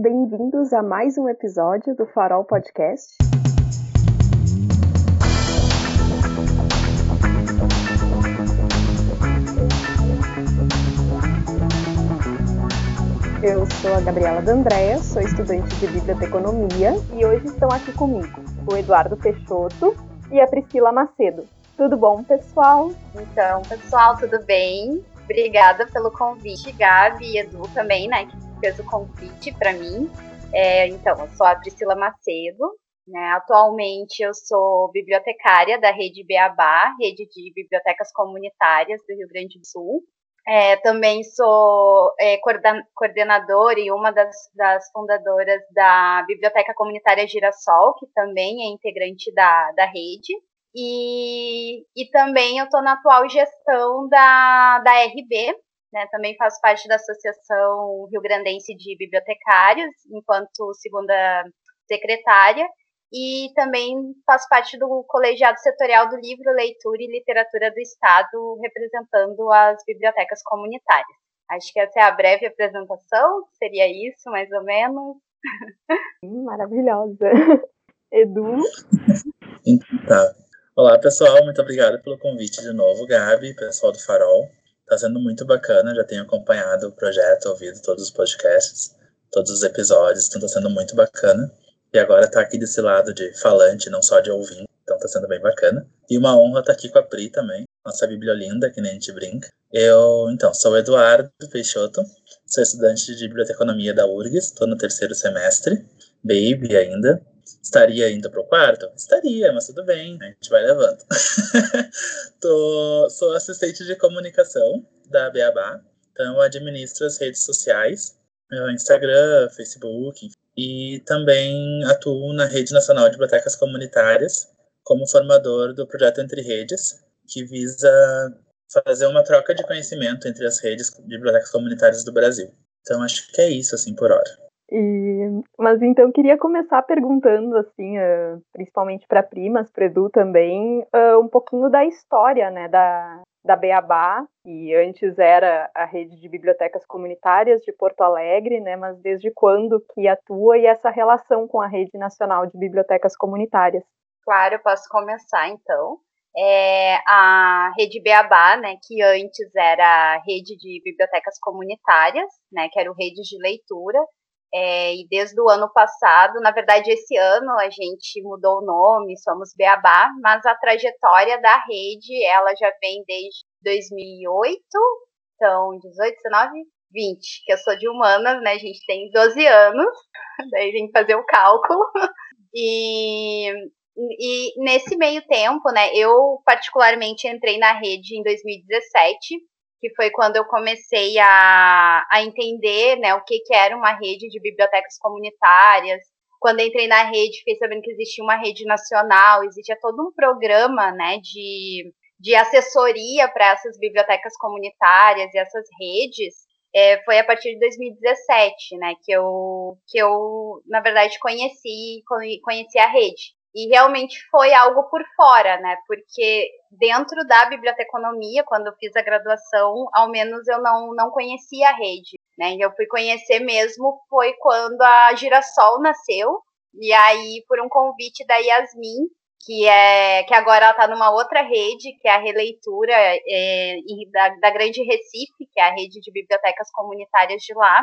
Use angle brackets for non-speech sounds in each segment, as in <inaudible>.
Bem-vindos a mais um episódio do Farol Podcast. Eu sou a Gabriela D'Andrea, sou estudante de Biblioteconomia e hoje estão aqui comigo o Eduardo Peixoto e a Priscila Macedo. Tudo bom, pessoal? Então, pessoal, tudo bem? Obrigada pelo convite, Gabi e Edu também, né, que fez o convite para mim. É, então, eu sou a Priscila Macedo, né, atualmente eu sou bibliotecária da Rede Beabá, Rede de Bibliotecas Comunitárias do Rio Grande do Sul. É, também sou é, coordenadora e uma das, das, fundadoras da Biblioteca Comunitária Girassol, que também é integrante da, da rede. E, e também eu estou na atual gestão da, da RB, né, também faço parte da Associação Rio Grandense de Bibliotecários, enquanto segunda secretária, e também faço parte do colegiado setorial do Livro, Leitura e Literatura do Estado, representando as bibliotecas comunitárias. Acho que essa é a breve apresentação, seria isso, mais ou menos. <laughs> Maravilhosa. <laughs> Edu? Tá. Olá, pessoal, muito obrigado pelo convite de novo, Gabi, pessoal do Farol. Está sendo muito bacana, já tenho acompanhado o projeto, ouvido todos os podcasts, todos os episódios, então está sendo muito bacana. E agora está aqui desse lado de falante, não só de ouvinte, então está sendo bem bacana. E uma honra estar tá aqui com a Pri também, nossa bibliolinda, que nem a gente brinca. Eu, então, sou o Eduardo Peixoto, sou estudante de biblioteconomia da URGS, estou no terceiro semestre, baby ainda, Estaria indo para o quarto? Estaria, mas tudo bem, a gente vai levando. <laughs> Tô, sou assistente de comunicação da Beabá, então eu administro as redes sociais, Instagram, Facebook, e também atuo na Rede Nacional de Bibliotecas Comunitárias como formador do projeto Entre Redes, que visa fazer uma troca de conhecimento entre as redes de bibliotecas comunitárias do Brasil. Então acho que é isso assim por hora. E, mas então queria começar perguntando assim, uh, principalmente para primas, para Edu também, uh, um pouquinho da história, né, da da Beabá, que antes era a rede de bibliotecas comunitárias de Porto Alegre, né, mas desde quando que atua e essa relação com a rede nacional de bibliotecas comunitárias? Claro, eu posso começar então. É a rede Beabá, né, que antes era a rede de bibliotecas comunitárias, né, que era o rede de leitura, é, e desde o ano passado, na verdade, esse ano a gente mudou o nome, somos Beabá, mas a trajetória da rede, ela já vem desde 2008, então 18, 19, 20, que eu sou de humanas, né? A gente tem 12 anos, <laughs> daí que fazer o cálculo. <laughs> E, e nesse meio tempo, né, eu particularmente entrei na rede em 2017 que foi quando eu comecei a, a entender né, o que, que era uma rede de bibliotecas comunitárias. Quando entrei na rede, fiquei sabendo que existia uma rede nacional, existia todo um programa né, de, de assessoria para essas bibliotecas comunitárias e essas redes. É, foi a partir de 2017, né, que eu, que eu, na verdade, conheci, conheci a rede. E realmente foi algo por fora, né? Porque dentro da biblioteconomia, quando eu fiz a graduação, ao menos eu não, não conhecia a rede, né? E eu fui conhecer mesmo foi quando a Girassol nasceu, e aí por um convite da Yasmin, que é que agora ela está numa outra rede, que é a releitura é, da, da Grande Recife, que é a rede de bibliotecas comunitárias de lá,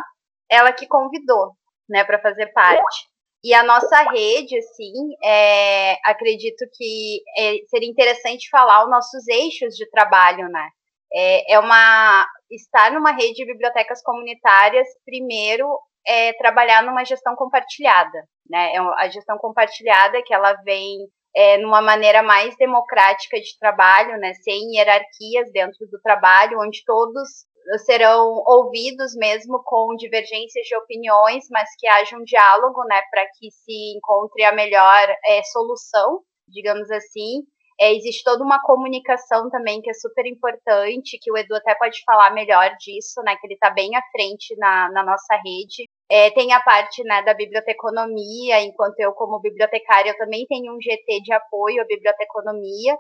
ela que convidou, né, para fazer parte. E a nossa rede, assim, é, acredito que é, seria interessante falar os nossos eixos de trabalho, né? É, é uma estar numa rede de bibliotecas comunitárias, primeiro, é trabalhar numa gestão compartilhada, né? É a gestão compartilhada que ela vem é, numa maneira mais democrática de trabalho, né? Sem hierarquias dentro do trabalho, onde todos serão ouvidos mesmo com divergências de opiniões, mas que haja um diálogo, né, para que se encontre a melhor é, solução, digamos assim. É, existe toda uma comunicação também que é super importante, que o Edu até pode falar melhor disso, né, que ele está bem à frente na, na nossa rede. É, tem a parte né, da biblioteconomia, enquanto eu, como bibliotecária, eu também tenho um GT de apoio à biblioteconomia,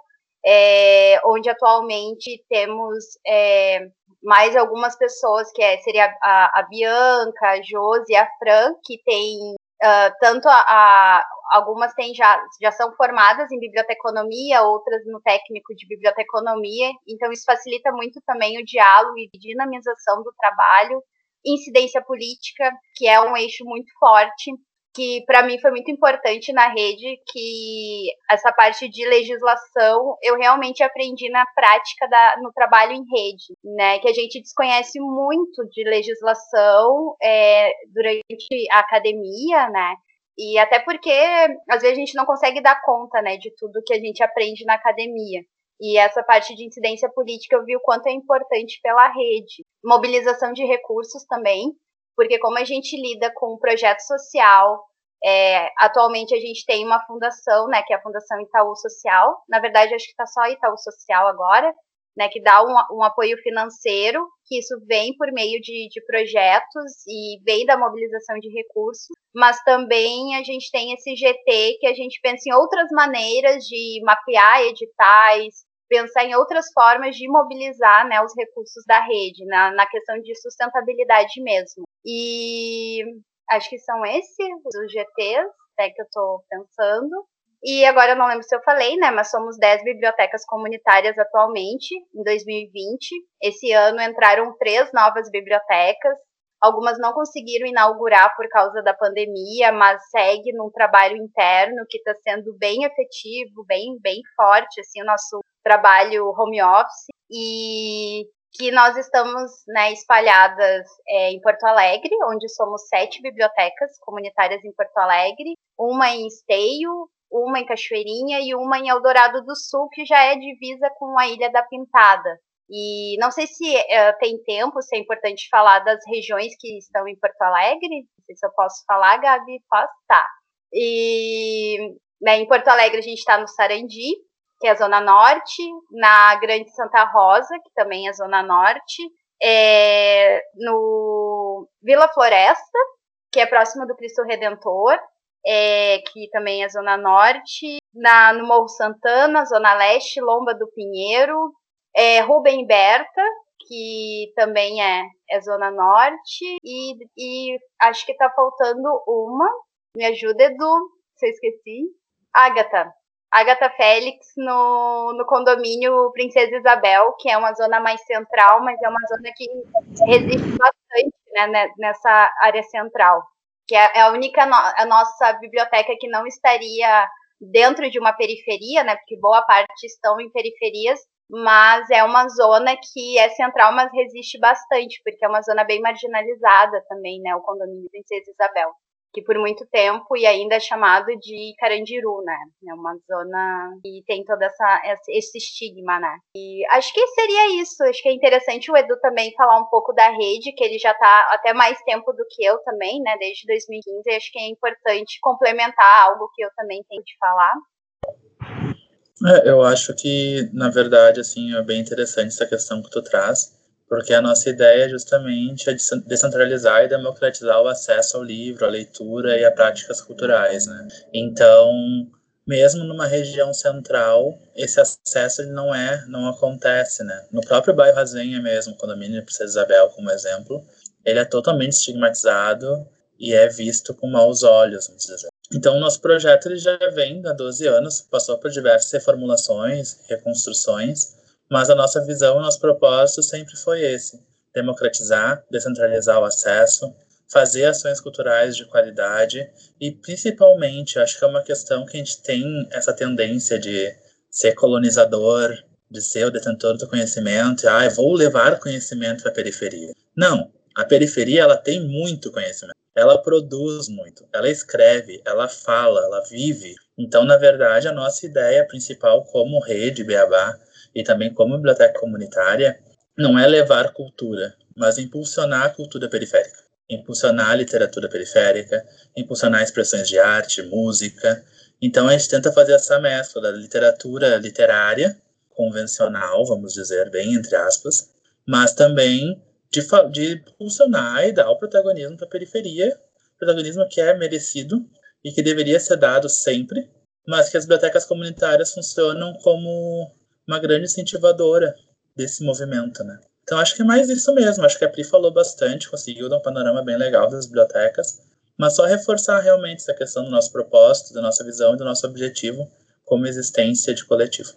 é, onde atualmente temos é, mais algumas pessoas, que é, seria a, a Bianca, a Josi a Fran, que tem uh, tanto a, a, algumas têm já, já são formadas em biblioteconomia, outras no técnico de biblioteconomia, então isso facilita muito também o diálogo e dinamização do trabalho, incidência política, que é um eixo muito forte que para mim foi muito importante na rede, que essa parte de legislação eu realmente aprendi na prática da, no trabalho em rede, né? Que a gente desconhece muito de legislação é, durante a academia, né? E até porque às vezes a gente não consegue dar conta, né, de tudo que a gente aprende na academia. E essa parte de incidência política eu vi o quanto é importante pela rede. Mobilização de recursos também, porque como a gente lida com um projeto social, é, atualmente a gente tem uma fundação, né, que é a Fundação Itaú Social, na verdade acho que está só Itaú Social agora, né, que dá um, um, apoio financeiro, que isso vem por meio de, de projetos e vem da mobilização de recursos, mas também a gente tem esse GT que a gente pensa em outras maneiras de mapear editais, pensar em outras formas de mobilizar né, os recursos da rede, na, na questão de sustentabilidade mesmo. E acho que são esses os GTs né, que eu estou pensando. E agora eu não lembro se eu falei, né? Mas somos 10 bibliotecas comunitárias atualmente, em 2020. Esse ano entraram três novas bibliotecas. Algumas não conseguiram inaugurar por causa da pandemia, mas segue num trabalho interno que está sendo bem efetivo, bem, bem forte, assim, o nosso trabalho home office. E que nós estamos né, espalhadas é, em Porto Alegre, onde somos sete bibliotecas comunitárias em Porto Alegre, uma em Esteio, uma em Cachoeirinha e uma em Eldorado do Sul, que já é divisa com a Ilha da Pintada. E não sei se uh, tem tempo, se é importante falar das regiões que estão em Porto Alegre. Não sei se eu posso falar, Gabi. Posso? Tá. E né, em Porto Alegre a gente está no Sarandi, que é a Zona Norte, na Grande Santa Rosa, que também é Zona Norte, é, no Vila Floresta, que é próximo do Cristo Redentor, é, que também é Zona Norte, na, no Morro Santana, Zona Leste, Lomba do Pinheiro, é, Rubem Berta, que também é, é Zona Norte, e, e acho que está faltando uma, me ajuda, Edu, se eu esqueci, Ágata, Agatha Félix no, no condomínio Princesa Isabel, que é uma zona mais central, mas é uma zona que resiste bastante né, nessa área central. Que é, é a única no, a nossa biblioteca que não estaria dentro de uma periferia, né? Porque boa parte estão em periferias, mas é uma zona que é central, mas resiste bastante, porque é uma zona bem marginalizada também, né? O condomínio Princesa Isabel que por muito tempo e ainda é chamado de Carandiru, né? É uma zona que tem todo essa, esse estigma, né? E acho que seria isso. Acho que é interessante o Edu também falar um pouco da rede, que ele já está até mais tempo do que eu também, né? Desde 2015. E acho que é importante complementar algo que eu também tenho de falar. É, eu acho que, na verdade, assim, é bem interessante essa questão que tu traz porque a nossa ideia justamente é descentralizar e democratizar o acesso ao livro, à leitura e a práticas culturais, né? Então, mesmo numa região central, esse acesso não é, não acontece, né? No próprio bairro Rasenha mesmo, condomínio Princesa Isabel, como exemplo, ele é totalmente estigmatizado e é visto com maus olhos, vamos dizer. Então, o nosso projeto ele já vem há 12 anos, passou por diversas reformulações, reconstruções, mas a nossa visão, o nosso propósito sempre foi esse: democratizar, descentralizar o acesso, fazer ações culturais de qualidade e, principalmente, acho que é uma questão que a gente tem essa tendência de ser colonizador, de ser o detentor do conhecimento, ah, vou levar conhecimento para a periferia. Não, a periferia ela tem muito conhecimento. Ela produz muito, ela escreve, ela fala, ela vive. Então, na verdade, a nossa ideia principal como rede Beabá e também como biblioteca comunitária, não é levar cultura, mas impulsionar a cultura periférica, impulsionar a literatura periférica, impulsionar expressões de arte, música. Então a gente tenta fazer essa mescla da literatura literária convencional, vamos dizer, bem entre aspas, mas também de, de impulsionar e dar o protagonismo para a periferia, protagonismo que é merecido e que deveria ser dado sempre, mas que as bibliotecas comunitárias funcionam como uma grande incentivadora desse movimento, né? Então acho que é mais isso mesmo. Acho que a Pri falou bastante, conseguiu dar um panorama bem legal das bibliotecas, mas só reforçar realmente essa questão do nosso propósito, da nossa visão e do nosso objetivo como existência de coletivo.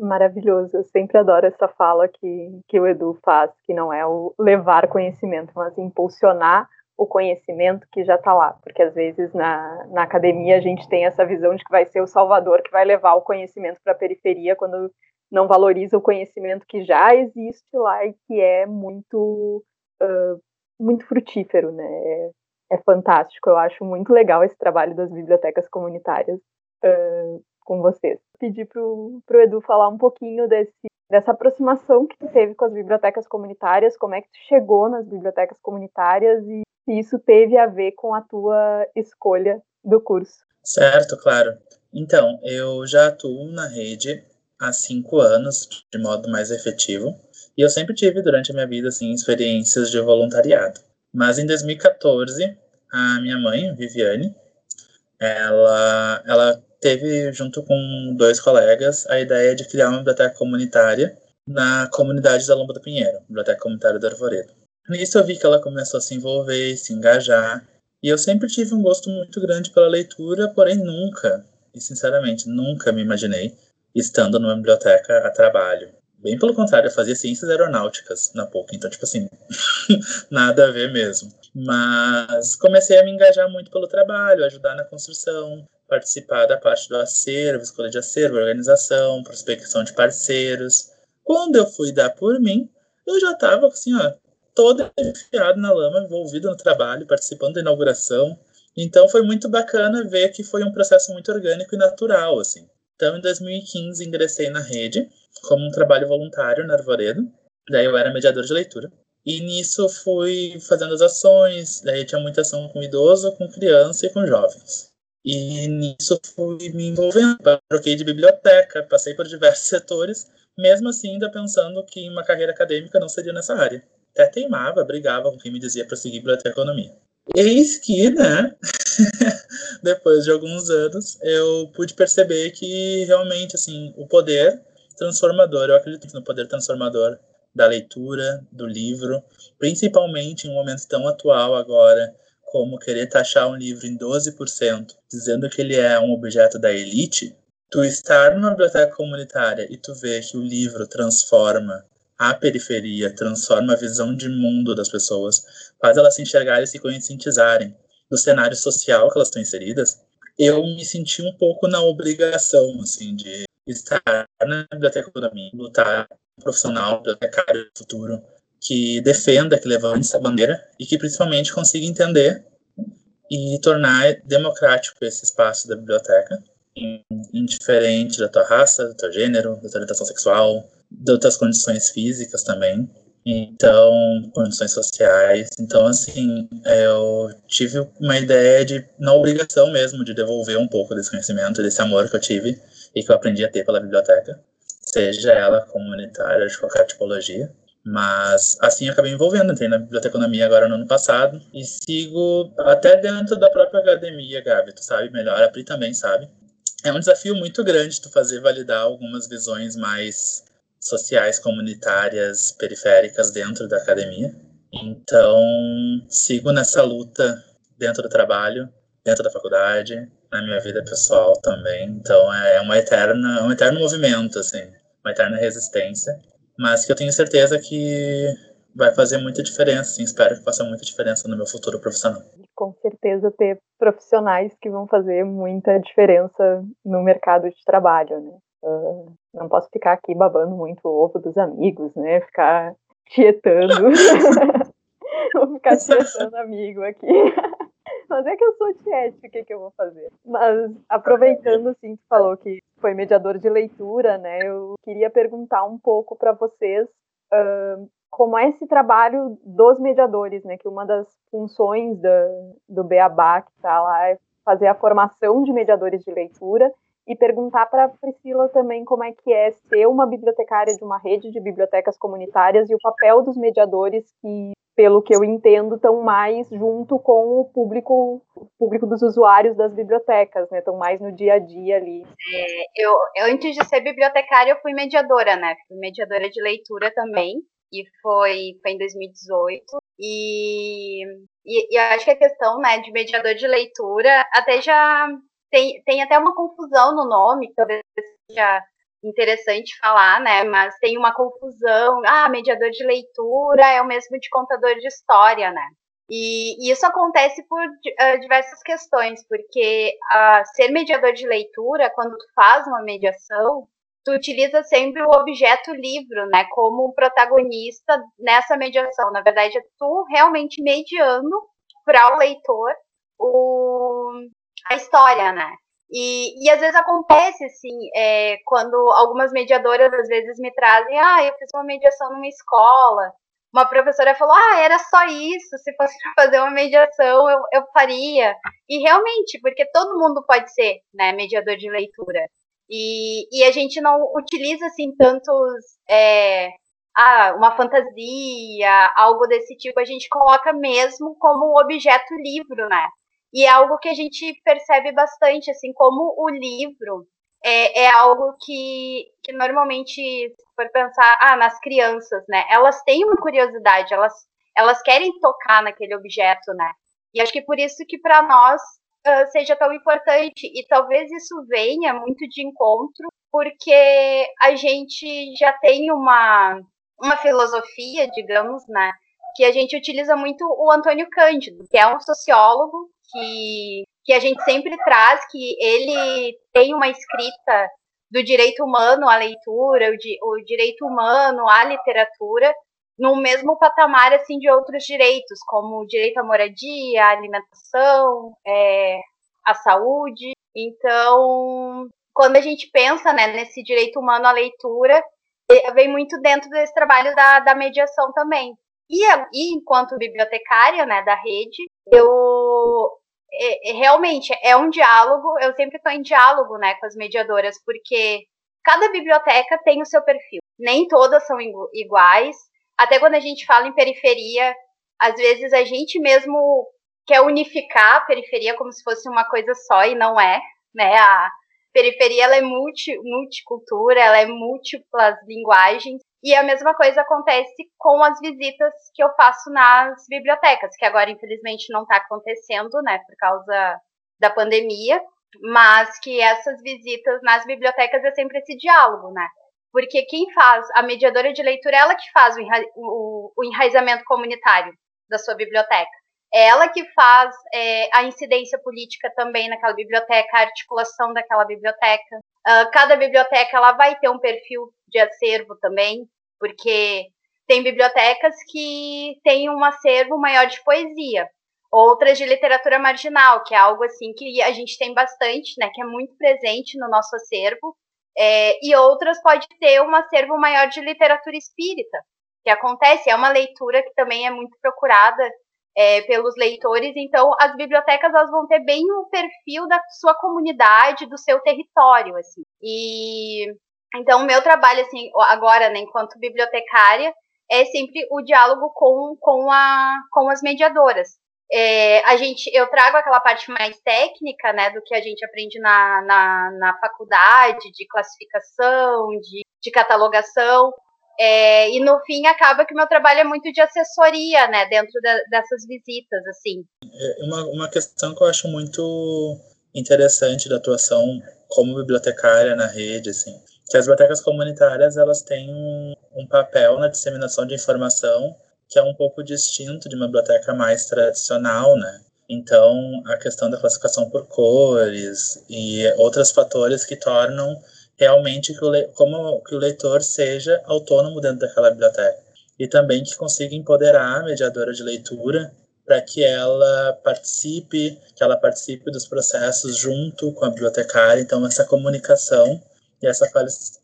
Maravilhoso, eu sempre adoro essa fala que, que o Edu faz, que não é o levar conhecimento, mas impulsionar o conhecimento que já está lá, porque às vezes na, na academia a gente tem essa visão de que vai ser o salvador que vai levar o conhecimento para a periferia quando não valoriza o conhecimento que já existe lá e que é muito uh, muito frutífero, né? É, é, fantástico. Eu acho muito legal esse trabalho das bibliotecas comunitárias uh, com vocês. Pedi para o Edu falar um pouquinho desse, dessa aproximação que tu teve com as bibliotecas comunitárias, como é que tu chegou nas bibliotecas comunitárias e se isso teve a ver com a tua escolha do curso. Certo, claro. Então, eu já atuo na rede há cinco anos, de modo mais efetivo, e eu sempre tive durante a minha vida assim, experiências de voluntariado. Mas em 2014, a minha mãe, Viviane, ela, ela teve, junto com dois colegas, a ideia de criar uma biblioteca comunitária na comunidade da Lomba do Pinheiro, Biblioteca Comunitária do Arvoredo. Nisso eu vi que ela começou a se envolver, se engajar, e eu sempre tive um gosto muito grande pela leitura, porém nunca, e sinceramente nunca me imaginei estando numa biblioteca a trabalho. Bem pelo contrário, eu fazia ciências aeronáuticas na PUC, então, tipo assim, <laughs> nada a ver mesmo. Mas comecei a me engajar muito pelo trabalho, ajudar na construção, participar da parte do acervo, escolha de acervo, organização, prospecção de parceiros. Quando eu fui dar por mim, eu já estava assim, ó, todo enfiado na lama, envolvido no trabalho, participando da inauguração. Então foi muito bacana ver que foi um processo muito orgânico e natural, assim. Então, em 2015, ingressei na rede como um trabalho voluntário na Arvoredo. Daí eu era mediador de leitura. E nisso fui fazendo as ações, daí tinha muita ação com idoso, com criança e com jovens. E nisso fui me envolvendo, troquei de biblioteca, passei por diversos <laughs> setores, mesmo assim ainda pensando que uma carreira acadêmica não seria nessa área. Até teimava, brigava com quem me dizia para seguir biblioteconomia. Eis que, né, <laughs> depois de alguns anos, eu pude perceber que realmente, assim, o poder transformador, eu acredito no poder transformador da leitura, do livro, principalmente em um momento tão atual agora, como querer taxar um livro em 12%, dizendo que ele é um objeto da elite, tu estar numa biblioteca comunitária e tu ver que o livro transforma a periferia, transforma a visão de mundo das pessoas, faz elas se enxergarem e se conscientizarem. Do cenário social que elas estão inseridas, eu me senti um pouco na obrigação, assim, de estar na biblioteca mim, lutar um profissional, bibliotecário do futuro, que defenda, que levante essa bandeira e que principalmente consiga entender e tornar democrático esse espaço da biblioteca, indiferente da tua raça, do teu gênero, da tua orientação sexual, de outras condições físicas também, então, condições sociais. Então, assim, eu tive uma ideia de, na obrigação mesmo, de devolver um pouco desse conhecimento, desse amor que eu tive e que eu aprendi a ter pela biblioteca, seja ela comunitária de qualquer tipologia. Mas assim eu acabei envolvendo, entrei na biblioteconomia agora no ano passado e sigo até dentro da própria academia, Gabi, tu sabe melhor, a Pri também sabe. É um desafio muito grande tu fazer validar algumas visões mais sociais, comunitárias, periféricas dentro da academia. Então, sigo nessa luta dentro do trabalho, dentro da faculdade, na minha vida pessoal também. Então, é uma eterna, um eterno movimento, assim, uma eterna resistência, mas que eu tenho certeza que vai fazer muita diferença, assim, espero que faça muita diferença no meu futuro profissional. Com certeza ter profissionais que vão fazer muita diferença no mercado de trabalho, né? Uh, não posso ficar aqui babando muito o ovo dos amigos, né? Ficar tietando. <laughs> vou ficar tietando amigo aqui. <laughs> Mas é que eu sou tiete, o que, que eu vou fazer? Mas aproveitando, assim, tu falou que foi mediador de leitura, né? Eu queria perguntar um pouco para vocês uh, como é esse trabalho dos mediadores, né? Que uma das funções da, do Beabá que está lá é fazer a formação de mediadores de leitura e perguntar para Priscila também como é que é ser uma bibliotecária de uma rede de bibliotecas comunitárias e o papel dos mediadores que pelo que eu entendo, estão mais junto com o público, o público dos usuários das bibliotecas, né? Estão mais no dia a dia ali. É, eu, eu, antes de ser bibliotecária, eu fui mediadora, né? Fui mediadora de leitura também, e foi, foi em 2018. E, e, e acho que a questão né, de mediador de leitura até já tem, tem até uma confusão no nome, que talvez seja interessante falar, né? Mas tem uma confusão. Ah, mediador de leitura é o mesmo de contador de história, né? E, e isso acontece por uh, diversas questões, porque uh, ser mediador de leitura, quando tu faz uma mediação, tu utiliza sempre o objeto livro, né, como um protagonista nessa mediação. Na verdade, é tu realmente mediando para o leitor o, a história, né? E, e às vezes acontece, assim, é, quando algumas mediadoras às vezes me trazem, ah, eu fiz uma mediação numa escola, uma professora falou, ah, era só isso, se fosse fazer uma mediação eu, eu faria. E realmente, porque todo mundo pode ser, né, mediador de leitura. E, e a gente não utiliza, assim, tantos, é, ah, uma fantasia, algo desse tipo, a gente coloca mesmo como objeto livro, né? E é algo que a gente percebe bastante, assim, como o livro é, é algo que, que normalmente, se for pensar, ah, nas crianças, né? Elas têm uma curiosidade, elas, elas querem tocar naquele objeto, né? E acho que por isso que para nós uh, seja tão importante. E talvez isso venha muito de encontro, porque a gente já tem uma, uma filosofia, digamos, né? Que a gente utiliza muito o Antônio Cândido, que é um sociólogo que, que a gente sempre traz, que ele tem uma escrita do direito humano à leitura, o, di, o direito humano à literatura, no mesmo patamar assim de outros direitos, como o direito à moradia, à alimentação, é, à saúde. Então, quando a gente pensa né, nesse direito humano à leitura, vem muito dentro desse trabalho da, da mediação também. E, e enquanto bibliotecária né, da rede, eu é, é, realmente é um diálogo, eu sempre estou em diálogo né, com as mediadoras, porque cada biblioteca tem o seu perfil. Nem todas são iguais. Até quando a gente fala em periferia, às vezes a gente mesmo quer unificar a periferia como se fosse uma coisa só e não é, né? A periferia ela é multi, multicultura, ela é múltiplas linguagens e a mesma coisa acontece com as visitas que eu faço nas bibliotecas, que agora infelizmente não está acontecendo, né, por causa da pandemia, mas que essas visitas nas bibliotecas é sempre esse diálogo, né? Porque quem faz, a mediadora de leitura, é ela que faz o, enra, o, o enraizamento comunitário da sua biblioteca. É ela que faz é, a incidência política também naquela biblioteca, a articulação daquela biblioteca. Uh, cada biblioteca ela vai ter um perfil de acervo também porque tem bibliotecas que têm um acervo maior de poesia, outras de literatura marginal, que é algo assim que a gente tem bastante, né, que é muito presente no nosso acervo, é, e outras pode ter um acervo maior de literatura espírita, que acontece, é uma leitura que também é muito procurada é, pelos leitores, então as bibliotecas elas vão ter bem o perfil da sua comunidade, do seu território, assim. E então, o meu trabalho, assim, agora, né, enquanto bibliotecária, é sempre o diálogo com, com, a, com as mediadoras. É, a gente, eu trago aquela parte mais técnica, né, do que a gente aprende na, na, na faculdade, de classificação, de, de catalogação, é, e no fim acaba que o meu trabalho é muito de assessoria, né, dentro dessas visitas, assim. É uma, uma questão que eu acho muito interessante da atuação como bibliotecária na rede, assim, que as bibliotecas comunitárias elas têm um, um papel na disseminação de informação que é um pouco distinto de uma biblioteca mais tradicional, né? Então, a questão da classificação por cores e outros fatores que tornam realmente que o, como que o leitor seja autônomo dentro daquela biblioteca. E também que consiga empoderar a mediadora de leitura para que ela participe, que ela participe dos processos junto com a bibliotecária. Então, essa comunicação e essa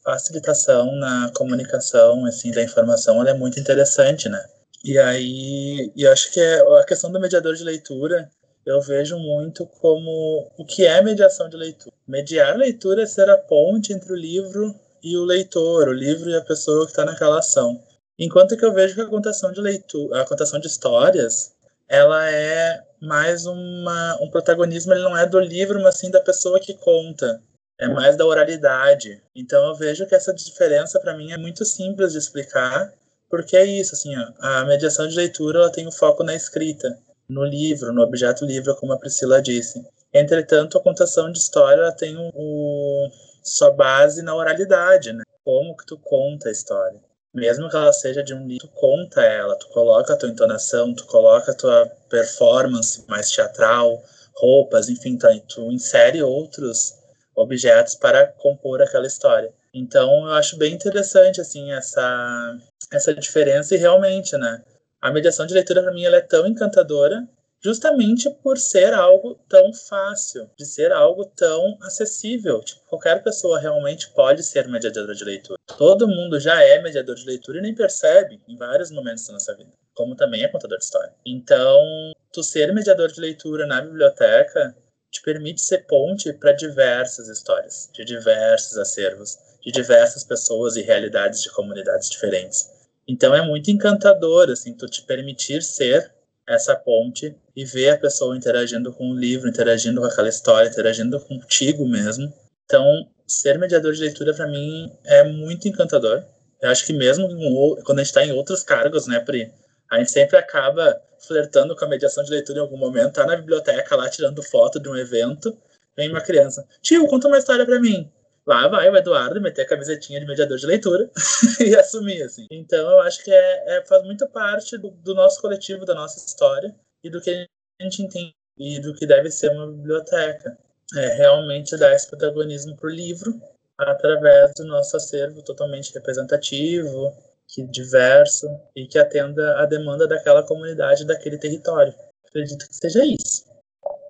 facilitação na comunicação, assim, da informação, ela é muito interessante, né? E aí, eu acho que é, a questão do mediador de leitura, eu vejo muito como o que é mediação de leitura. Mediar leitura é ser a ponte entre o livro e o leitor, o livro e a pessoa que está naquela ação. Enquanto que eu vejo que a contação de leitura, a contação de histórias, ela é mais uma, um protagonismo, ele não é do livro, mas sim da pessoa que conta. É mais da oralidade. Então eu vejo que essa diferença para mim é muito simples de explicar, porque é isso, assim, ó, a mediação de leitura ela tem o foco na escrita, no livro, no objeto livro, como a Priscila disse. Entretanto, a contação de história ela tem o, o sua base na oralidade, né? Como que tu conta a história. Mesmo que ela seja de um livro, tu conta ela, tu coloca a tua entonação, tu coloca a tua performance mais teatral, roupas, enfim, tu, tu insere outros objetos para compor aquela história. Então, eu acho bem interessante, assim, essa, essa diferença e realmente, né? A mediação de leitura, para mim, ela é tão encantadora justamente por ser algo tão fácil, de ser algo tão acessível. Tipo, qualquer pessoa realmente pode ser mediadora de leitura. Todo mundo já é mediador de leitura e nem percebe em vários momentos da nossa vida, como também é contador de história. Então, tu ser mediador de leitura na biblioteca te permite ser ponte para diversas histórias, de diversos acervos, de diversas pessoas e realidades de comunidades diferentes. Então é muito encantador assim tu te permitir ser essa ponte e ver a pessoa interagindo com o livro, interagindo com aquela história, interagindo contigo mesmo. Então, ser mediador de leitura para mim é muito encantador. Eu acho que mesmo quando a gente está em outros cargos, né, Pri, a gente sempre acaba flertando com a mediação de leitura em algum momento, tá na biblioteca lá tirando foto de um evento, vem uma criança, tio, conta uma história para mim. Lá vai o Eduardo meter a camisetinha de mediador de leitura <laughs> e assumir, assim. Então, eu acho que é, é faz muito parte do, do, nosso coletivo, da nossa história e do que a gente entende e do que deve ser uma biblioteca. É realmente dar esse protagonismo para o livro através do nosso acervo totalmente representativo, que diverso e que atenda a demanda daquela comunidade, daquele território. Acredito que seja isso.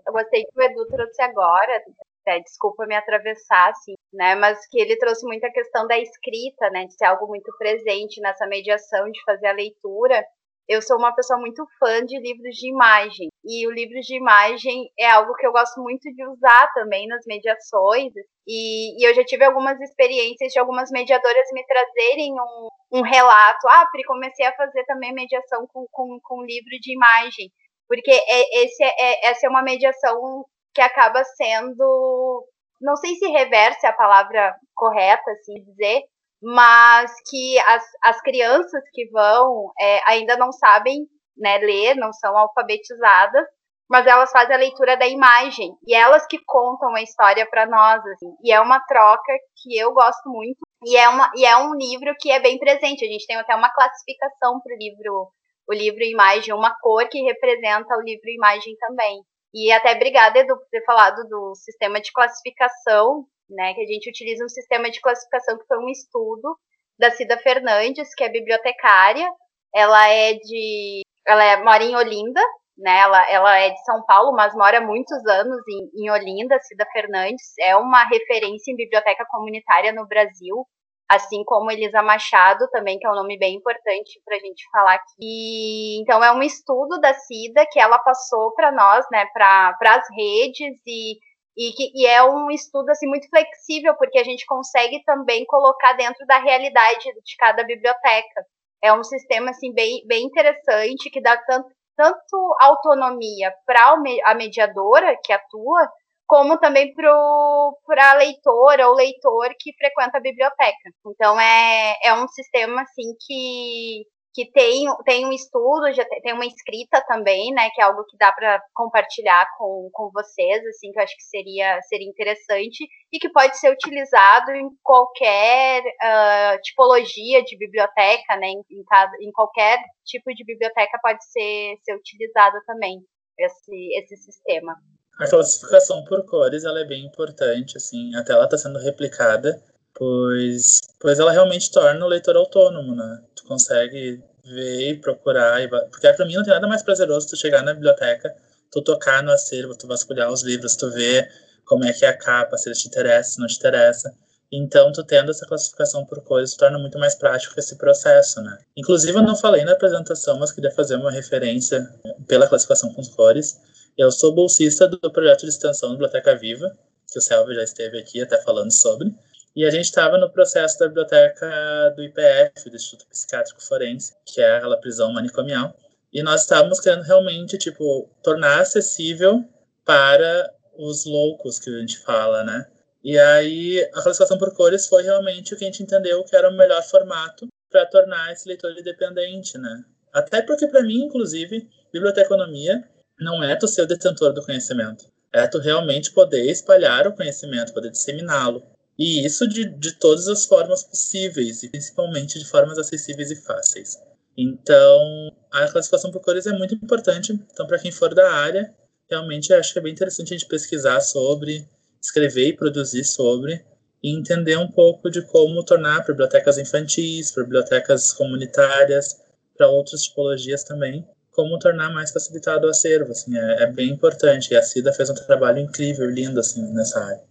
Eu gostei que o Edu trouxe agora, até, desculpa me atravessar, assim, né? Mas que ele trouxe muita questão da escrita, né? De ser algo muito presente nessa mediação, de fazer a leitura. Eu sou uma pessoa muito fã de livros de imagem. E o livro de imagem é algo que eu gosto muito de usar também nas mediações. E, e eu já tive algumas experiências de algumas mediadoras me trazerem um, um relato. Ah, Pri, comecei a fazer também mediação com, com, com livro de imagem. Porque é, esse é, é, essa é uma mediação que acaba sendo, não sei se reverse a palavra correta, assim dizer, mas que as, as crianças que vão é, ainda não sabem né, ler, não são alfabetizadas, mas elas fazem a leitura da imagem e elas que contam a história para nós, assim. E é uma troca que eu gosto muito e é, uma, e é um livro que é bem presente. A gente tem até uma classificação para livro, o livro imagem, uma cor que representa o livro imagem também. E até obrigada, Edu, por ter falado do sistema de classificação, né? Que a gente utiliza um sistema de classificação que foi um estudo da Cida Fernandes, que é bibliotecária. Ela é de. Ela é, mora em Olinda, né? Ela, ela é de São Paulo, mas mora há muitos anos em, em Olinda. Cida Fernandes é uma referência em biblioteca comunitária no Brasil assim como Elisa Machado também, que é um nome bem importante para a gente falar aqui. Então, é um estudo da CIDA que ela passou para nós, né, para as redes, e, e, que, e é um estudo assim, muito flexível, porque a gente consegue também colocar dentro da realidade de cada biblioteca. É um sistema assim, bem, bem interessante, que dá tanto, tanto autonomia para a mediadora que atua, como também para a leitora ou leitor que frequenta a biblioteca. Então é, é um sistema assim que, que tem, tem um estudo, já tem uma escrita também, né, que é algo que dá para compartilhar com, com vocês, assim, que eu acho que seria, seria interessante e que pode ser utilizado em qualquer uh, tipologia de biblioteca, né, em, em, em qualquer tipo de biblioteca pode ser, ser utilizado também esse, esse sistema. A classificação por cores ela é bem importante, assim, até ela está sendo replicada, pois, pois ela realmente torna o leitor autônomo, né? Consegue ver e procurar, e, porque para mim não tem nada mais prazeroso tu chegar na biblioteca, tu tocar no acervo, tu vasculhar os livros, tu ver como é que é a capa, se ele te interessa, se não te interessa. Então, tu tendo essa classificação por cores, torna muito mais prático esse processo, né? Inclusive, eu não falei na apresentação, mas queria fazer uma referência pela classificação com cores, eu sou bolsista do projeto de extensão Biblioteca Viva, que o Selva já esteve aqui até falando sobre. E a gente estava no processo da biblioteca do IPF, do Instituto Psiquiátrico Forense, que é aquela prisão manicomial. E nós estávamos querendo realmente, tipo, tornar acessível para os loucos que a gente fala, né? E aí a classificação por cores foi realmente o que a gente entendeu que era o melhor formato para tornar esse leitor independente, né? Até porque para mim, inclusive, biblioteconomia não é tu ser o detentor do conhecimento, é tu realmente poder espalhar o conhecimento, poder disseminá-lo. E isso de, de todas as formas possíveis, e principalmente de formas acessíveis e fáceis. Então, a classificação por cores é muito importante. Então, para quem for da área, realmente acho que é bem interessante a gente pesquisar sobre, escrever e produzir sobre, e entender um pouco de como tornar bibliotecas infantis, bibliotecas comunitárias, para outras tipologias também, como tornar mais facilitado o acervo. Assim, é, é bem importante. E a Cida fez um trabalho incrível, lindo assim, nessa área.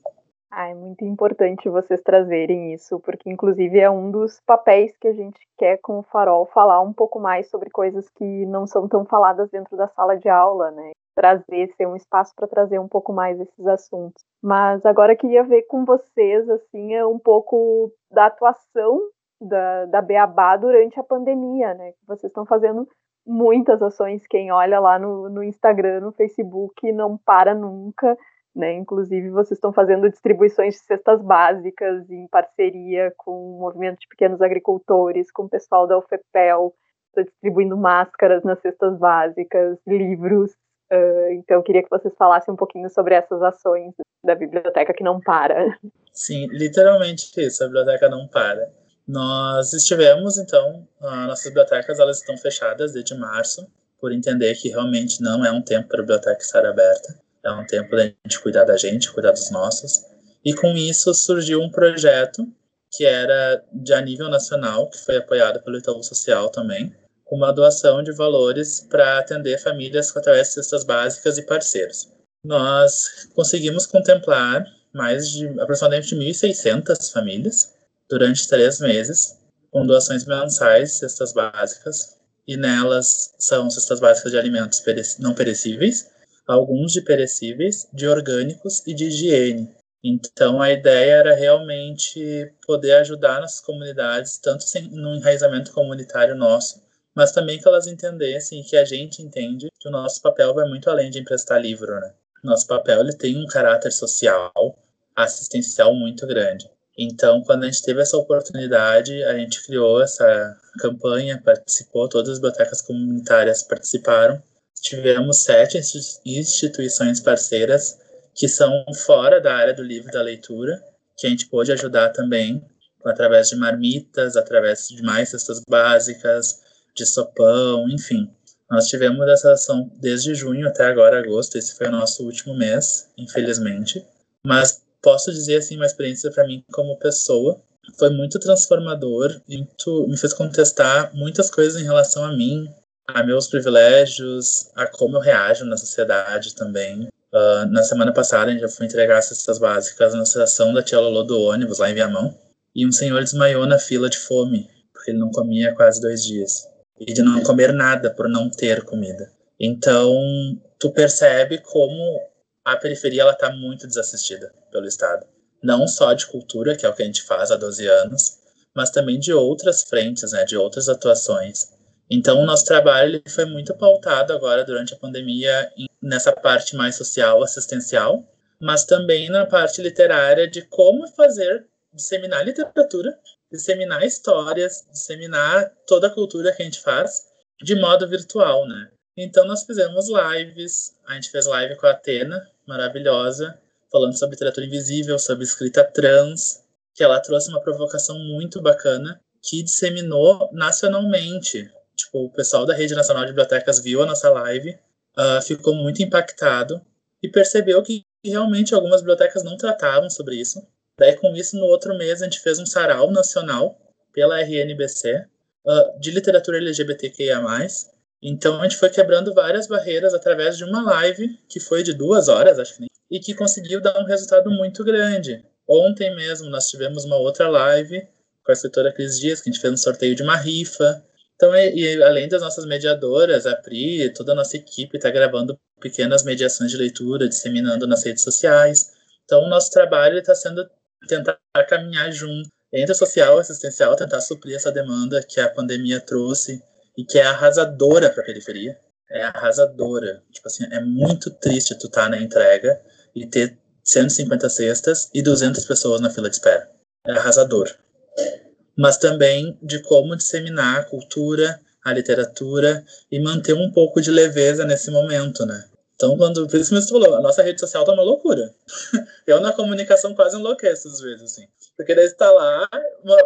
Ah, é muito importante vocês trazerem isso, porque inclusive é um dos papéis que a gente quer com o Farol falar um pouco mais sobre coisas que não são tão faladas dentro da sala de aula, né? Trazer, ser um espaço para trazer um pouco mais esses assuntos. Mas agora queria ver com vocês, assim, é um pouco da atuação da, da Beabá durante a pandemia, né? Vocês estão fazendo muitas ações, quem olha lá no, no Instagram, no Facebook, não para nunca né? Inclusive, vocês estão fazendo distribuições de cestas básicas em parceria com o movimento de pequenos agricultores, com o pessoal da UFEPEL, está distribuindo máscaras nas cestas básicas, livros. Uh, então, queria que vocês falassem um pouquinho sobre essas ações da biblioteca que não para. Sim, literalmente isso, a biblioteca não para. Nós estivemos, então, nossas bibliotecas elas estão fechadas desde março, por entender que realmente não é um tempo para a biblioteca estar aberta. É um tempo da gente cuidar da gente, cuidar dos nossos. E com isso surgiu um projeto que era de a nível nacional, que foi apoiado pelo Itaú Social também, com uma doação de valores para atender famílias através de cestas básicas e parceiros. Nós conseguimos contemplar mais de aproximadamente 1.600 famílias durante três meses, com doações mensais de cestas básicas, e nelas são cestas básicas de alimentos não perecíveis, alguns de perecíveis, de orgânicos e de higiene. Então a ideia era realmente poder ajudar nossas comunidades, tanto no enraizamento comunitário nosso, mas também que elas entendessem que a gente entende que o nosso papel vai muito além de emprestar livro, né? Nosso papel ele tem um caráter social, assistencial muito grande. Então, quando a gente teve essa oportunidade, a gente criou essa campanha, participou, todas as bibliotecas comunitárias participaram, tivemos sete instituições parceiras que são fora da área do livro da leitura, que a gente pôde ajudar também, através de marmitas, através de mais cestas básicas, de sopão, enfim. Nós tivemos essa ação desde junho até agora, agosto, esse foi o nosso último mês, infelizmente. Mas posso dizer, assim, uma experiência para mim como pessoa, foi muito transformador, muito, me fez contestar muitas coisas em relação a mim, a meus privilégios, a como eu reajo na sociedade também. Uh, na semana passada, gente já foi entregar cestas básicas na estação da Tia Lolo do ônibus, lá em Viamão, e um senhor desmaiou na fila de fome, porque ele não comia há quase dois dias. E de não comer nada por não ter comida. Então, tu percebe como a periferia ela está muito desassistida pelo Estado. Não só de cultura, que é o que a gente faz há 12 anos, mas também de outras frentes, né, de outras atuações. Então, o nosso trabalho ele foi muito pautado agora, durante a pandemia, nessa parte mais social, assistencial, mas também na parte literária de como fazer, disseminar literatura, disseminar histórias, disseminar toda a cultura que a gente faz de modo virtual, né? Então, nós fizemos lives, a gente fez live com a Atena, maravilhosa, falando sobre literatura invisível, sobre escrita trans, que ela trouxe uma provocação muito bacana, que disseminou nacionalmente Tipo, o pessoal da Rede Nacional de Bibliotecas viu a nossa live, uh, ficou muito impactado e percebeu que realmente algumas bibliotecas não tratavam sobre isso. Daí, com isso, no outro mês, a gente fez um sarau nacional pela RNBC uh, ah, de literatura LGBTQIA+. Então, a gente foi quebrando várias barreiras através de uma live que foi de duas horas, acho que nem, e que conseguiu dar um resultado muito grande. Ontem mesmo, nós tivemos uma outra live com a escritora Cris Dias, que a gente fez um sorteio de uma rifa. Então, e, e, além das nossas mediadoras, a Pri, toda a nossa equipe está gravando pequenas mediações de leitura, disseminando nas redes sociais. Então, o nosso trabalho está sendo tentar caminhar junto entre social e assistencial, tentar suprir essa demanda que a pandemia trouxe e que é arrasadora para a periferia. É arrasadora. Tipo assim, é muito triste tu estar tá na entrega e ter 150 cestas e 200 pessoas na fila de espera. É arrasador. Mas também de como disseminar a cultura, a literatura e manter um pouco de leveza nesse momento, né? Então, quando, por isso que você falou, a nossa rede social tá uma loucura. <laughs> Eu na comunicação quase enlouqueço às vezes, assim. Porque daí você tá lá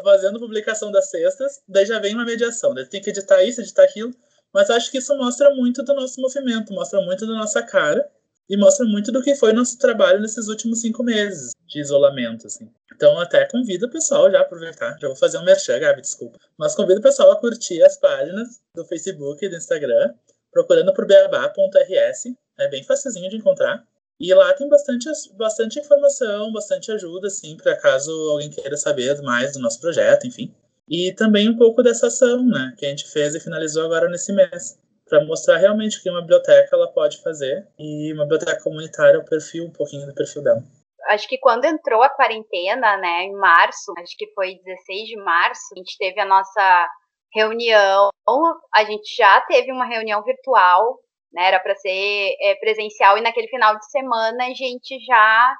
fazendo publicação das cestas, daí já vem uma mediação, daí tem que editar isso, editar aquilo. Mas acho que isso mostra muito do nosso movimento, mostra muito da nossa cara e mostra muito do que foi nosso trabalho nesses últimos cinco meses de isolamento, assim. Então, até convido o pessoal já aproveitar, já vou fazer um merchan, Gabi, desculpa, mas convido o pessoal a curtir as páginas do Facebook e do Instagram, procurando por beabá.rs, é bem facilzinho de encontrar. E lá tem bastante, bastante informação, bastante ajuda, assim, para caso alguém queira saber mais do nosso projeto, enfim. E também um pouco dessa ação, né, que a gente fez e finalizou agora nesse mês, para mostrar realmente o que uma biblioteca ela pode fazer e uma biblioteca comunitária, o perfil, um pouquinho do perfil dela. Acho que quando entrou a quarentena, né, em março, acho que foi 16 de março, a gente teve a nossa reunião, a gente já teve uma reunião virtual, né, era para ser é, presencial, e naquele final de semana a gente já.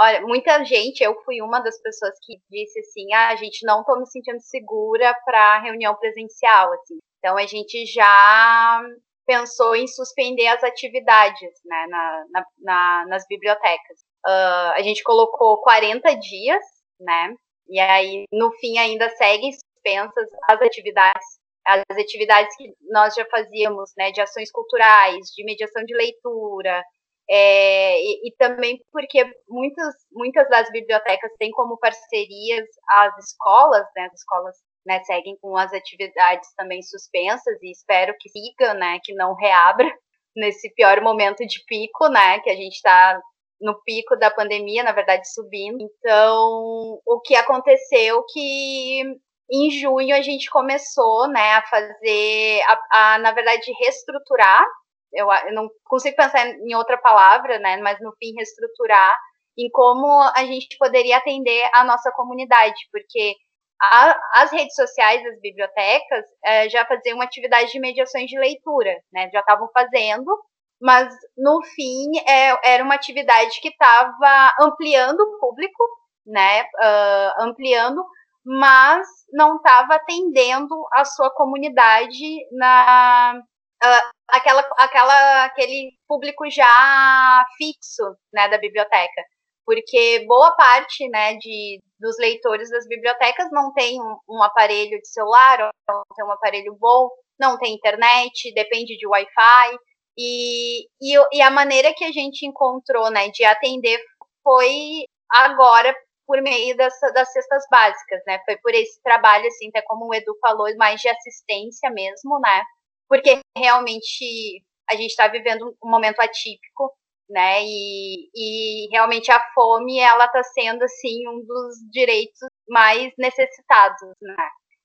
Olha, muita gente, eu fui uma das pessoas que disse assim: ah, a gente não tô me sentindo segura para reunião presencial, assim. Então a gente já pensou em suspender as atividades né, na, na, na nas bibliotecas. Uh, a gente colocou 40 dias, né? E aí, no fim, ainda seguem suspensas as atividades, as atividades que nós já fazíamos, né, de ações culturais, de mediação de leitura, é, e, e, também porque muitas, muitas das bibliotecas têm como parcerias as escolas, né, as escolas né, seguem com as atividades também suspensas e espero que siga, né, que não reabra <laughs> nesse pior momento de pico, né, que a gente está no pico da pandemia, na verdade subindo. Então, o que aconteceu que em junho a gente começou, né, a fazer, a, a na verdade reestruturar. Eu, eu, não consigo pensar em outra palavra, né, mas no fim reestruturar em como a gente poderia atender a nossa comunidade, porque a, as redes sociais, as bibliotecas, é, já faziam uma atividade de mediações de leitura, né, já estavam fazendo, mas no fim é, era uma atividade que estava ampliando o público, né, uh, ampliando mas não estava atendendo a sua comunidade na uh, aquela, aquela, aquele público já fixo né, da biblioteca. Porque boa parte né, de, dos leitores das bibliotecas não tem um, um aparelho de celular, não tem um aparelho bom, não tem internet, depende de Wi-Fi. E, e, e a maneira que a gente encontrou né, de atender foi agora por meio das, das cestas básicas, né? Foi por esse trabalho, assim, até como o Edu falou, mais de assistência mesmo, né? Porque realmente a gente está vivendo um momento atípico, né? E, e realmente a fome, ela está sendo, assim, um dos direitos mais necessitados, né?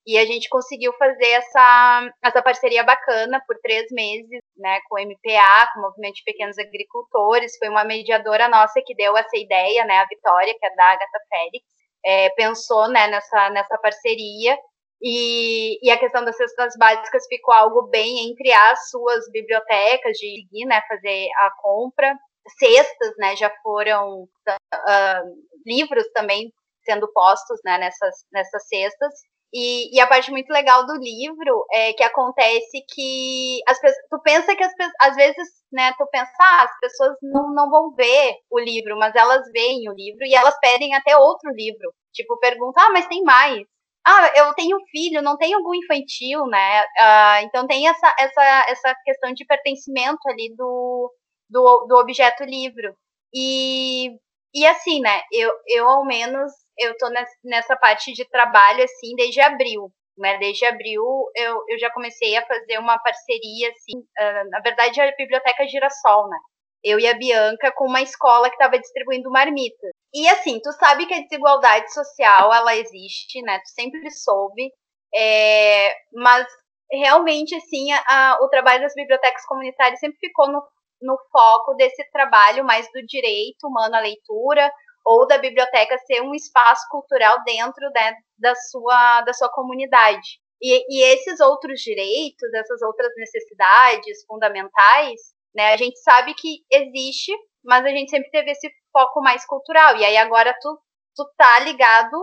E a gente conseguiu fazer essa, essa parceria bacana por três meses, né, com o MPA, com o Movimento de Pequenos Agricultores. Foi uma mediadora nossa que deu essa ideia, né, a Vitória, que é da Agatha Félix, é, pensou, né, nessa, nessa parceria. E, e a questão das cestas básicas ficou algo bem entre as suas bibliotecas, de seguir, né, fazer a compra. Cestas, né, já foram uh, livros também sendo postos, né, nessas, nessas cestas. E, e, a parte muito legal do livro é que acontece que as pessoas, tu pensa que as pessoas, às vezes, né, tu pensa, ah, as pessoas não, não vão ver o livro, mas elas veem o livro e elas pedem até outro livro. Tipo, perguntam, ah, mas tem mais. Ah, eu tenho filho, não tem algum infantil, né? Uh, então tem essa, essa, essa questão de pertencimento ali do, do, do objeto livro. E, e assim, né, eu, eu ao menos eu tô nessa parte de trabalho, assim, desde abril. Né? Desde abril eu, eu já comecei a fazer uma parceria, assim, uh, na verdade a Biblioteca Girassol, né? Eu e a Bianca com uma escola que estava distribuindo marmitas. E assim, tu sabe que a desigualdade social, ela existe, né? Tu sempre soube. É, mas realmente, assim, a, a, o trabalho das bibliotecas comunitárias sempre ficou no, no foco desse trabalho mais do direito humano à leitura, ou da biblioteca ser um espaço cultural dentro né, da, sua, da sua comunidade. E, e, esses outros direitos, essas outras necessidades fundamentais, né, a gente sabe que existe, mas a gente sempre teve esse foco mais cultural. E aí agora tu, tu tá ligado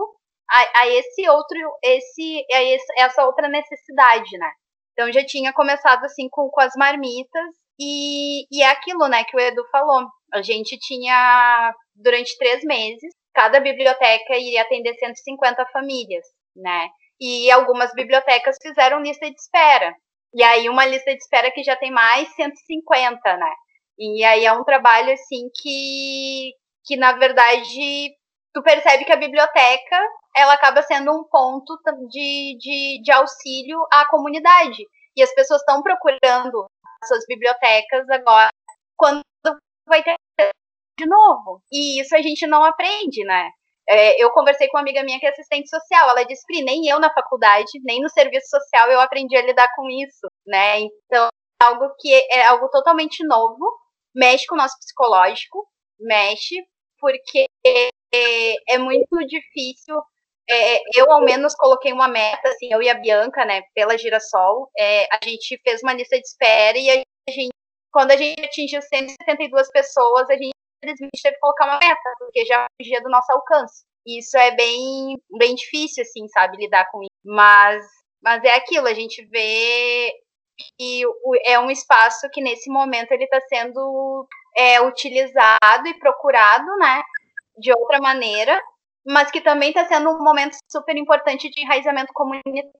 a, a esse outro, esse, a esse, essa outra necessidade, né? Então já tinha começado assim com, com as marmitas e, e é aquilo, né, que o Edu falou. A gente tinha durante três meses, cada biblioteca iria atender 150 famílias, né? E algumas bibliotecas fizeram lista de espera. E aí uma lista de espera que já tem mais 150, né? E aí é um trabalho assim que que na verdade tu percebe que a biblioteca ela acaba sendo um ponto de, de, de auxílio à comunidade. E as pessoas estão procurando suas bibliotecas agora quando vai ter de novo. E isso a gente não aprende, né? É, eu conversei com uma amiga minha que é assistente social. Ela disse, Pri, nem eu na faculdade, nem no serviço social eu aprendi a lidar com isso, né? Então, algo que é algo totalmente novo, mexe com o nosso psicológico, mexe, porque é muito difícil. É, eu, ao menos, coloquei uma meta, assim, eu e a Bianca, né, pela Girassol, é, a gente fez uma lista de espera e a gente, quando a gente atingiu 172 pessoas, a gente infelizmente teve que colocar uma meta, porque já fugia do nosso alcance. E isso é bem, bem difícil, assim, sabe, lidar com isso. Mas, mas é aquilo, a gente vê que é um espaço que nesse momento ele está sendo é, utilizado e procurado, né, de outra maneira, mas que também está sendo um momento super importante de enraizamento comunitário.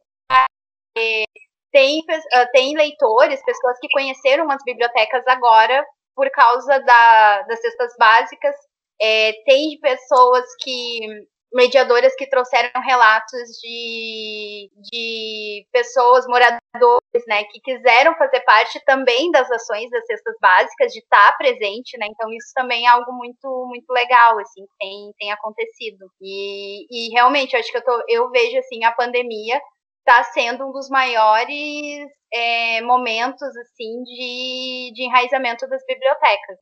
Tem, tem leitores, pessoas que conheceram as bibliotecas agora por causa da, das cestas básicas. É, tem pessoas que mediadoras que trouxeram relatos de, de pessoas, moradores, né, que quiseram fazer parte também das ações das cestas básicas, de estar presente, né, então isso também é algo muito, muito legal, assim, tem, tem acontecido. E, e realmente, acho que eu, tô, eu vejo, assim, a pandemia está sendo um dos maiores é, momentos assim de, de enraizamento das bibliotecas.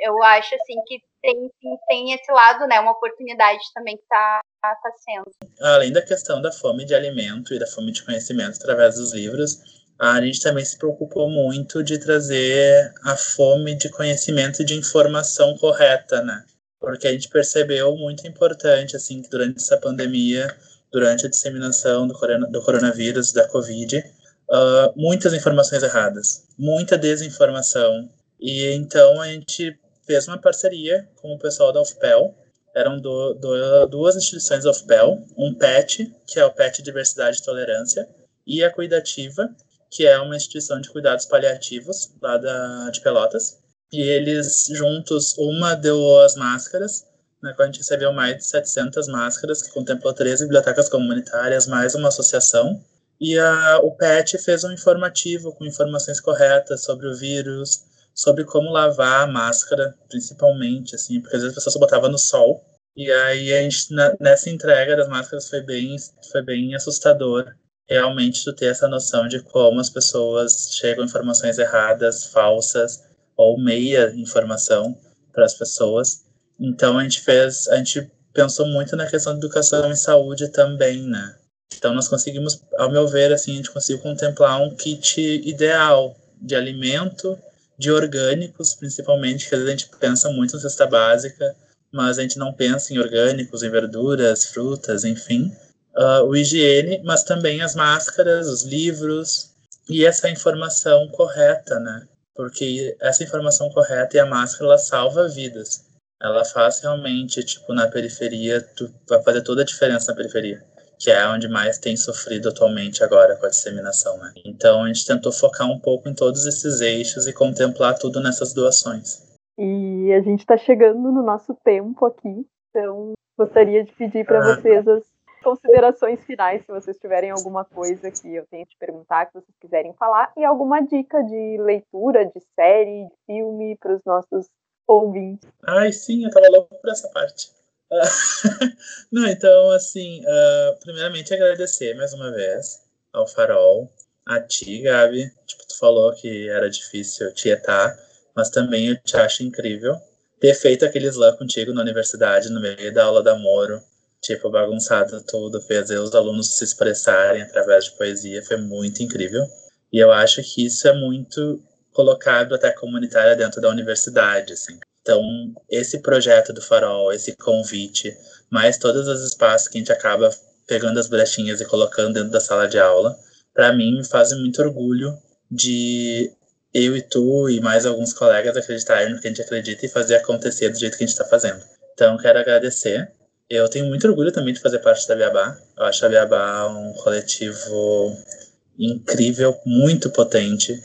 Eu, acho assim que tem, tem esse lado, né, uma oportunidade também que está tá sendo. Além da questão da fome de alimento e da fome de conhecimento através dos livros, a gente também se preocupou muito de trazer a fome de conhecimento e de informação correta, né? Porque a gente percebeu muito importante, assim, que durante essa pandemia durante a disseminação do, corona, do coronavírus, da Covid, uh, muitas informações erradas, muita desinformação. E então a gente fez uma parceria com o pessoal da UFPEL, eram do, do, duas instituições da UFPEL, um PET, que é o PET Diversidade e Tolerância, e a Cuidativa, que é uma instituição de cuidados paliativos lá da, de Pelotas. E eles juntos, uma deu as máscaras né, quando a gente recebeu mais de 700 máscaras, que contemplou três bibliotecas comunitárias, mais uma associação. E a, o PET fez um informativo com informações corretas sobre o vírus, sobre como lavar a máscara, principalmente, assim, porque às vezes a pessoa só botava no sol. E aí a gente, na, nessa entrega das máscaras foi bem, foi bem assustador realmente tu ter essa noção de como as pessoas chegam informações erradas, falsas ou meia informação para as pessoas então a gente fez, a gente pensou muito na questão de educação e saúde também, né? Então nós conseguimos, ao meu ver, assim, a gente conseguiu contemplar um kit ideal de alimento, de orgânicos, principalmente, que às vezes a gente pensa muito na cesta básica, mas a gente não pensa em orgânicos, em verduras, frutas, enfim. Uh, o higiene, mas também as máscaras, os livros e essa informação correta, né? Porque essa informação correta e a máscara, ela salva vidas ela faz realmente, tipo, na periferia, tu, vai fazer toda a diferença na periferia, que é onde mais tem sofrido atualmente agora com a disseminação, né? Então a gente tentou focar um pouco em todos esses eixos e contemplar tudo nessas doações. E a gente está chegando no nosso tempo aqui, então gostaria de pedir para ah. vocês as considerações finais, se vocês tiverem alguma coisa que eu tenha que te perguntar, que vocês quiserem falar, e alguma dica de leitura, de série, de filme para os nossos ouvintes. Ai, sim, eu tava louco por essa parte. <laughs> Não, então, assim, uh, primeiramente agradecer mais uma vez ao Farol, a ti, Gabi. Tipo, tu falou que era difícil tietar, mas também eu te acho incrível. ter feito aquele slam contigo na universidade, no meio da aula da Moro, tipo, bagunçado tudo, fazer os alunos se expressarem através de poesia, foi muito incrível. E eu acho que isso é muito colocar a biblioteca comunitária dentro da universidade, assim. Então, esse projeto do Farol, esse convite, mais todos os espaços que a gente acaba pegando as brechinhas e colocando dentro da sala de aula, para mim me fazem muito orgulho de eu e tu e mais alguns colegas acreditarem no que a gente acredita e fazer acontecer do jeito que a gente está fazendo. Então, quero agradecer. Eu tenho muito orgulho também de fazer parte da Beabá. Eu acho a Beabá um coletivo incrível, muito potente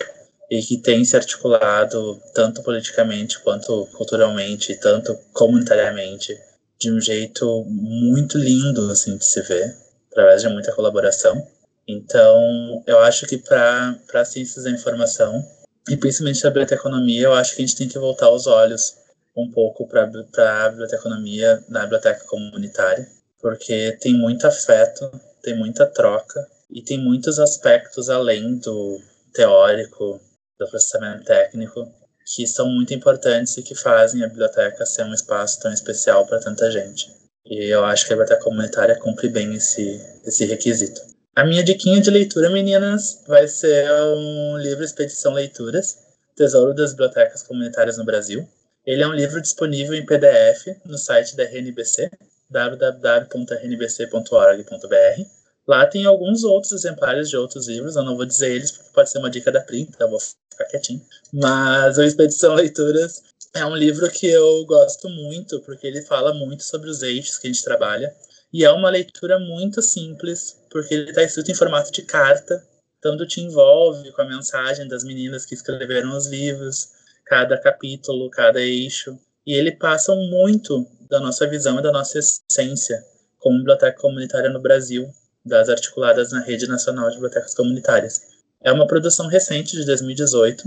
e que tem se articulado tanto politicamente quanto culturalmente, tanto comunitariamente, de um jeito muito lindo assim de se ver, através de muita colaboração. Então, eu acho que para ciências da informação, e principalmente a biblioteconomia, eu acho que a gente tem que voltar os olhos um pouco para a biblioteconomia na biblioteca comunitária, porque tem muito afeto, tem muita troca e tem muitos aspectos além do teórico, do processamento técnico, que são muito importantes e que fazem a biblioteca ser um espaço tão especial para tanta gente. E eu acho que a biblioteca comunitária cumpre bem esse, esse requisito. A minha diquinha de leitura, meninas, vai ser um livro Expedição Leituras, Tesouro das Bibliotecas Comunitárias no Brasil. Ele é um livro disponível em PDF no site da RNBC, www.rnbc.org.br. Lá tem alguns outros exemplares de outros livros, eu não vou dizer eles porque pode ser uma dica da Pri, então vou ficar quietinho. Mas o Expedição Leituras é um livro que eu gosto muito, porque ele fala muito sobre os eixos que a gente trabalha. E é uma leitura muito simples, porque ele está escrito em formato de carta, então tu te envolve com a mensagem das meninas que escreveram os livros, cada capítulo, cada eixo, e ele passa muito da nossa visão e da nossa essência como biblioteca comunitária no Brasil, das articuladas na Rede Nacional de Bibliotecas Comunitárias. É uma produção recente de 2018,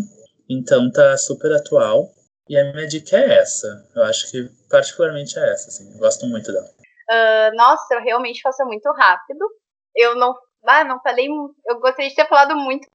então tá super atual, e a minha dica é essa. Eu acho que particularmente é essa, assim, eu gosto muito dela. Uh, nossa, eu realmente faço muito rápido eu não, ah, não falei, eu gostaria de ter falado muito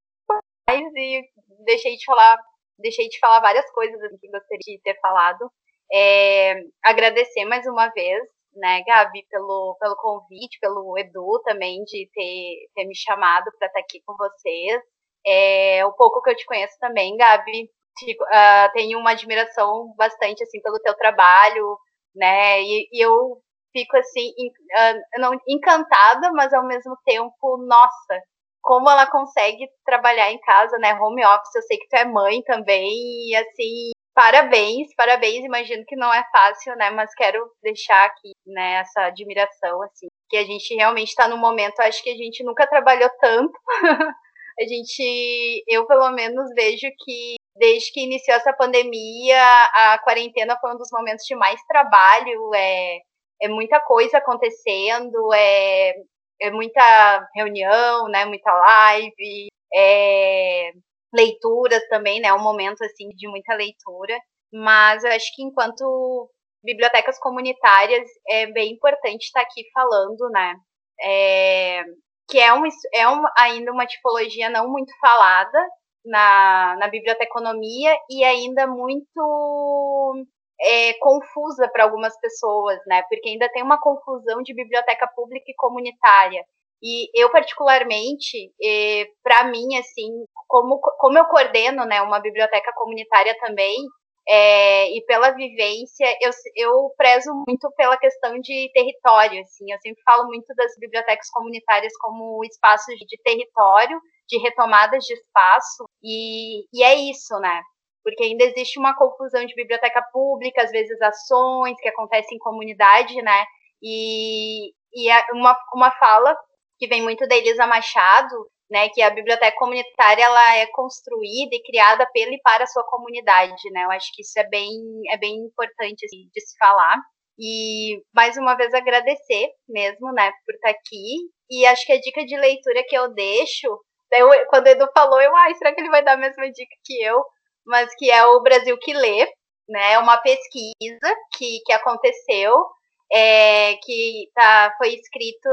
mais e deixei de falar, deixei de falar várias coisas que gostaria de ter falado. É, agradecer mais uma vez, né, Gabi, pelo, pelo convite, pelo Edu também de ter, ter me chamado para estar tá aqui com vocês. É, o pouco que eu te conheço também, Gabi, uh, tenho uma admiração bastante assim pelo teu trabalho, né? E, e eu fico assim, uh, não, encantada, mas ao mesmo tempo, nossa, como ela consegue trabalhar em casa, né? Home office, eu sei que tu é mãe também, e assim, parabéns, parabéns, imagino que não é fácil, né? Mas quero deixar aqui, né, essa admiração, assim, que a gente realmente está num momento, acho que a gente nunca trabalhou tanto. <laughs> a gente, eu pelo menos vejo que desde que iniciou essa pandemia, a quarentena foi um dos momentos de mais trabalho, é, é muita coisa acontecendo, é, é muita reunião, né, muita live, é, leituras também, né, um momento assim de muita leitura, mas eu acho que enquanto bibliotecas comunitárias é bem importante estar aqui falando, né, é, que é, um, é um, ainda uma tipologia não muito falada na, na biblioteconomia e ainda muito é, confusa para algumas pessoas, né? Porque ainda tem uma confusão de biblioteca pública e comunitária. E eu, particularmente, é, para mim, assim, como, como eu coordeno né, uma biblioteca comunitária também, é, e pela vivência, eu, eu prezo muito pela questão de território, assim, eu sempre falo muito das bibliotecas comunitárias como espaços de território, de retomadas de espaço, e, e é isso, né? porque ainda existe uma confusão de biblioteca pública, às vezes ações que acontecem em comunidade, né? E, e é uma, uma fala que vem muito da Elisa Machado, né, que a biblioteca comunitária ela é construída e criada pela e para a sua comunidade, né? Eu acho que isso é bem é bem importante assim, de se falar. E mais uma vez agradecer mesmo, né, por estar aqui. E acho que a dica de leitura que eu deixo, eu, quando o Edu falou, eu, ai, será que ele vai dar a mesma dica que eu? mas que é o Brasil que lê, né? É uma pesquisa que, que aconteceu, é, que tá, foi escrito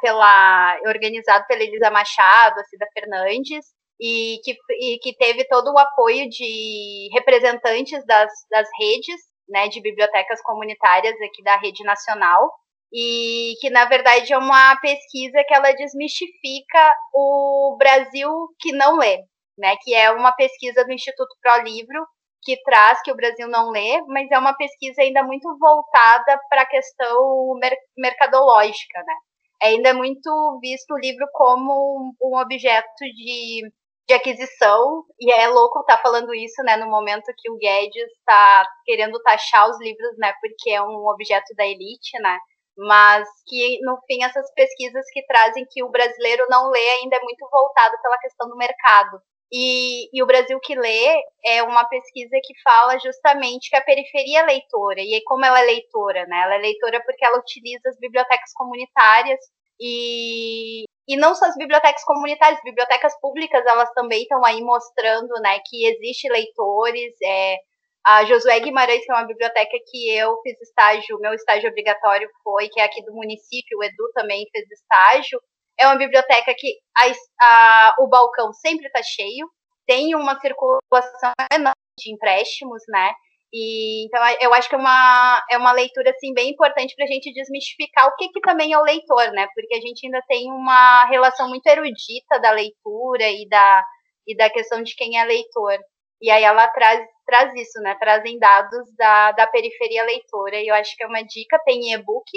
pela, organizado pela Elisa Machado, Cida Fernandes, e que, e que teve todo o apoio de representantes das, das redes né, de bibliotecas comunitárias aqui da rede nacional e que na verdade é uma pesquisa que ela desmistifica o Brasil que não lê, né? Que é uma pesquisa do Instituto Pro Livro que traz que o Brasil não lê, mas é uma pesquisa ainda muito voltada para a questão mercadológica, né? Ainda é muito visto o livro como um objeto de de aquisição, e é louco estar tá falando isso, né, no momento que o Guedes está querendo taxar os livros, né, porque é um objeto da elite, né, mas que, no fim, essas pesquisas que trazem que o brasileiro não lê ainda é muito voltado pela questão do mercado. E, e o Brasil que lê é uma pesquisa que fala justamente que a periferia é leitora, e como ela é leitora, né, ela é leitora porque ela utiliza as bibliotecas comunitárias e, e não só as bibliotecas comunitárias, bibliotecas públicas, elas também estão aí mostrando, né, que existe leitores, é, a Josué Guimarães, que é uma biblioteca que eu fiz estágio, meu estágio obrigatório foi, que é aqui do município, o Edu também fez estágio, é uma biblioteca que a, a, o balcão sempre está cheio, tem uma circulação enorme de empréstimos, né, e, então, eu acho que é uma, é uma leitura assim, bem importante para a gente desmistificar o que, que também é o leitor, né? Porque a gente ainda tem uma relação muito erudita da leitura e da, e da questão de quem é leitor. E aí ela traz, traz isso, né? Trazem dados da, da periferia leitora. E eu acho que é uma dica, tem e-book,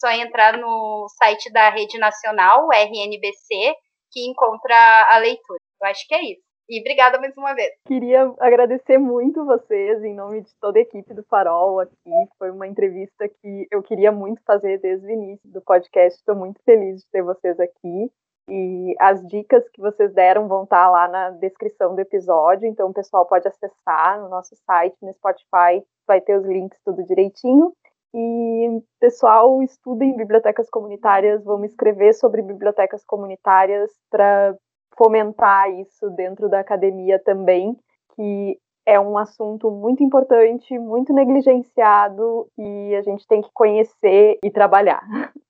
só entrar no site da Rede Nacional, RNBC, que encontra a leitura. Eu acho que é isso. E obrigada mais uma vez. Queria agradecer muito vocês, em nome de toda a equipe do Farol aqui. Foi uma entrevista que eu queria muito fazer desde o início do podcast. Estou muito feliz de ter vocês aqui. E as dicas que vocês deram vão estar lá na descrição do episódio, então o pessoal pode acessar no nosso site, no Spotify, vai ter os links tudo direitinho. E pessoal, estudem bibliotecas comunitárias, vamos escrever sobre bibliotecas comunitárias para fomentar isso dentro da academia também, que é um assunto muito importante, muito negligenciado e a gente tem que conhecer e trabalhar. <laughs>